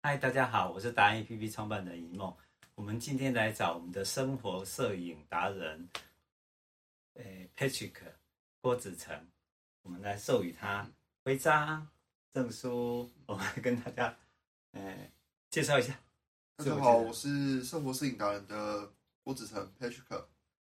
嗨，大家好，我是达人 APP 创办人一梦。我们今天来找我们的生活摄影达人，诶，Patrick 郭子成，我们来授予他徽章证书。我们来跟大家，诶，介绍一下。大家好，我是生活摄影达人的郭子成 Patrick。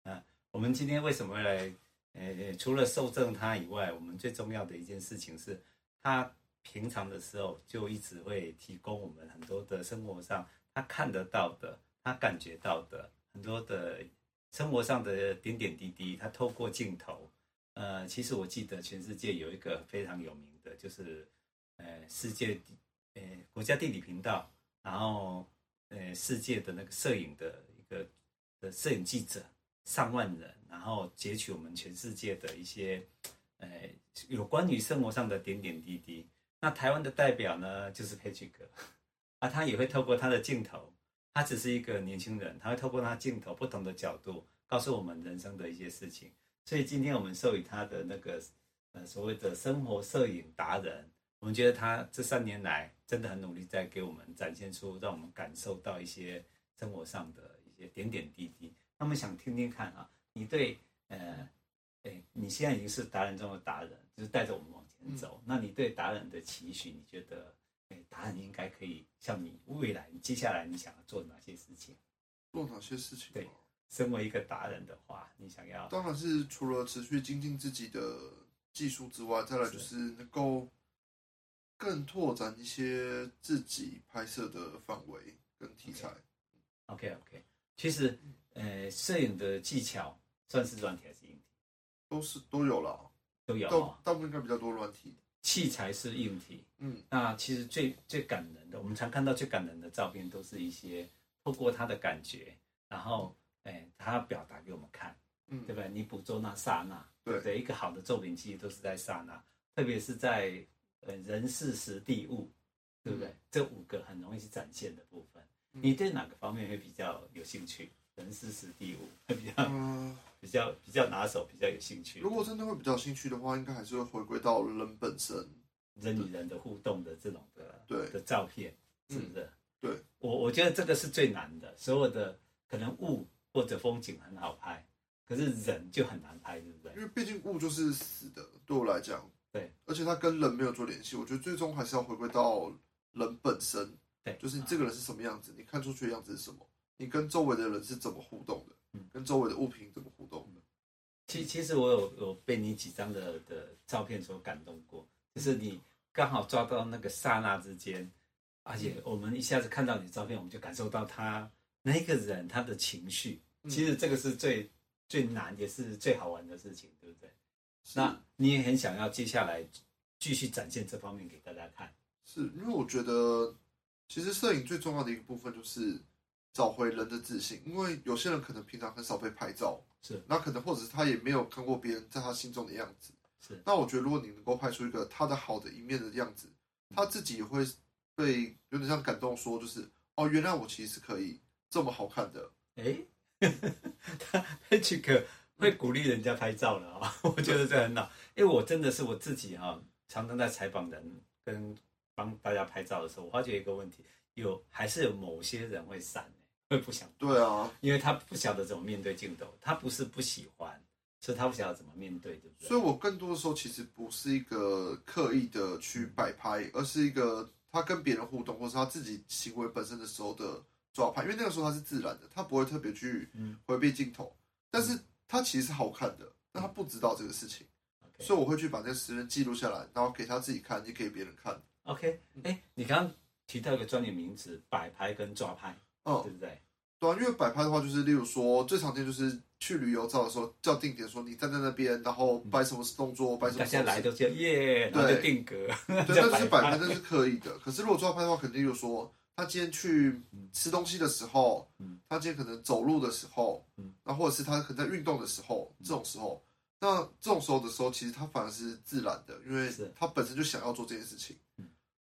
嗯，我们今天为什么会来？诶，除了受赠他以外，我们最重要的一件事情是他。平常的时候就一直会提供我们很多的生活上他看得到的、他感觉到的很多的生活上的点点滴滴。他透过镜头，呃，其实我记得全世界有一个非常有名的，就是呃世界呃国家地理频道，然后呃世界的那个摄影的一个的摄影记者上万人，然后截取我们全世界的一些呃有关于生活上的点点滴滴。那台湾的代表呢，就是 Patrick 啊，他也会透过他的镜头，他只是一个年轻人，他会透过他镜头不同的角度，告诉我们人生的一些事情。所以今天我们授予他的那个呃所谓的生活摄影达人，我们觉得他这三年来真的很努力，在给我们展现出让我们感受到一些生活上的一些点点滴滴。那么想听听看啊，你对呃，哎，你现在已经是达人中的达人，就是带着我们。走，那你对达人的期许，你觉得，哎，达人应该可以像你未来，你接下来你想要做哪些事情？做哪些事情？对，身为一个达人的话，你想要？当然是除了持续精进自己的技术之外，再来就是能够更拓展一些自己拍摄的范围跟题材。OK OK, okay。其实，呃，摄影的技巧算是软体还是硬体？都是都有了。都有，大部分应该比较多软体，器材是硬体。嗯，那其实最最感人的，我们常看到最感人的照片，都是一些透过他的感觉，然后哎、欸，他表达给我们看，嗯，对不对？你捕捉那刹那，对。对，一个好的作品其实都是在刹那，特别是在呃人事时地物，对不对？嗯、这五个很容易去展现的部分，你对哪个方面会比较有兴趣？人事时地物比较。嗯比较比较拿手，比较有兴趣。如果真的会比较有兴趣的话，应该还是会回归到人本身，人与人的互动的这种的对的照片，是不是？嗯、对，我我觉得这个是最难的。所有的可能物或者风景很好拍，可是人就很难拍，对不对？因为毕竟物就是死的，对我来讲，对，而且它跟人没有做联系。我觉得最终还是要回归到人本身，对，就是你这个人是什么样子，你看出去的样子是什么，你跟周围的人是怎么互动的。嗯跟周围的物品怎么互动的？其其实我有有被你几张的的照片所感动过，就是你刚好抓到那个刹那之间，而且我们一下子看到你的照片，我们就感受到他那个人他的情绪。其实这个是最最难也是最好玩的事情，对不对？那你也很想要接下来继续展现这方面给大家看？是因为我觉得，其实摄影最重要的一个部分就是。找回人的自信，因为有些人可能平常很少被拍照，是那可能或者是他也没有看过别人在他心中的样子，是那我觉得如果你能够拍出一个他的好的一面的样子，他自己也会被有点像感动，说就是哦，原来我其实是可以这么好看的。哎，他 Patrick 会鼓励人家拍照了啊，我觉得这很好，因为我真的是我自己哈，常常在采访人跟帮大家拍照的时候，我发觉一个问题，有还是有某些人会闪。会不想对啊，因为他不晓得怎么面对镜头，他不是不喜欢，是他不晓得怎么面对，对不对？所以我更多的时候其实不是一个刻意的去摆拍，而是一个他跟别人互动，或是他自己行为本身的时候的抓拍，因为那个时候他是自然的，他不会特别去回避镜头，但是他其实是好看的，但他不知道这个事情，所以我会去把那个时间记录下来，然后给他自己看，也给别人看。OK，哎，你刚刚提到一个专业名词，摆拍跟抓拍。哦，对不对？对啊，因为摆拍的话，就是例如说，最常见就是去旅游照的时候，叫定点说你站在那边，然后摆什么动作，摆什么。大家来都叫耶，然后就定格。对，那就是摆拍，那是可以的。可是如果抓拍的话，肯定就是说，他今天去吃东西的时候，他今天可能走路的时候，那或者是他可能在运动的时候，这种时候，那这种时候的时候，其实他反而是自然的，因为他本身就想要做这件事情。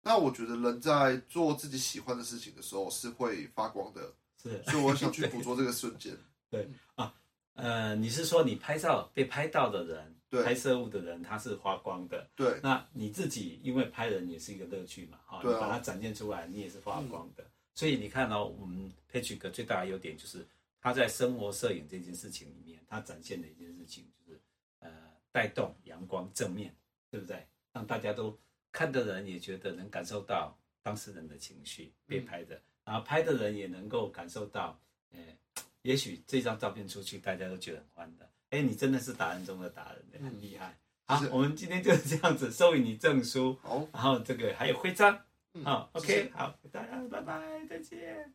那我觉得人在做自己喜欢的事情的时候是会发光的，是，所以我想去 捕捉这个瞬间。对啊，呃，你是说你拍照被拍到的人，对，拍摄物的人他是发光的，对，那你自己因为拍人也是一个乐趣嘛，哈，你把它展现出来，你也是发光的，嗯、所以你看哦，我们 Patrick 最大的优点就是他在生活摄影这件事情里面，他展现的一件事情就是呃带动阳光正面，对不对？让大家都看的人也觉得能感受到当事人的情绪被拍的，嗯、然后拍的人也能够感受到，呃，也许这张照片出去，大家都觉得很欢乐。哎，你真的是达人中的达人，很厉害。好，我们今天就是这样子，授予你证书，好，然后这个还有徽章，好，OK，好，大家拜拜，再见。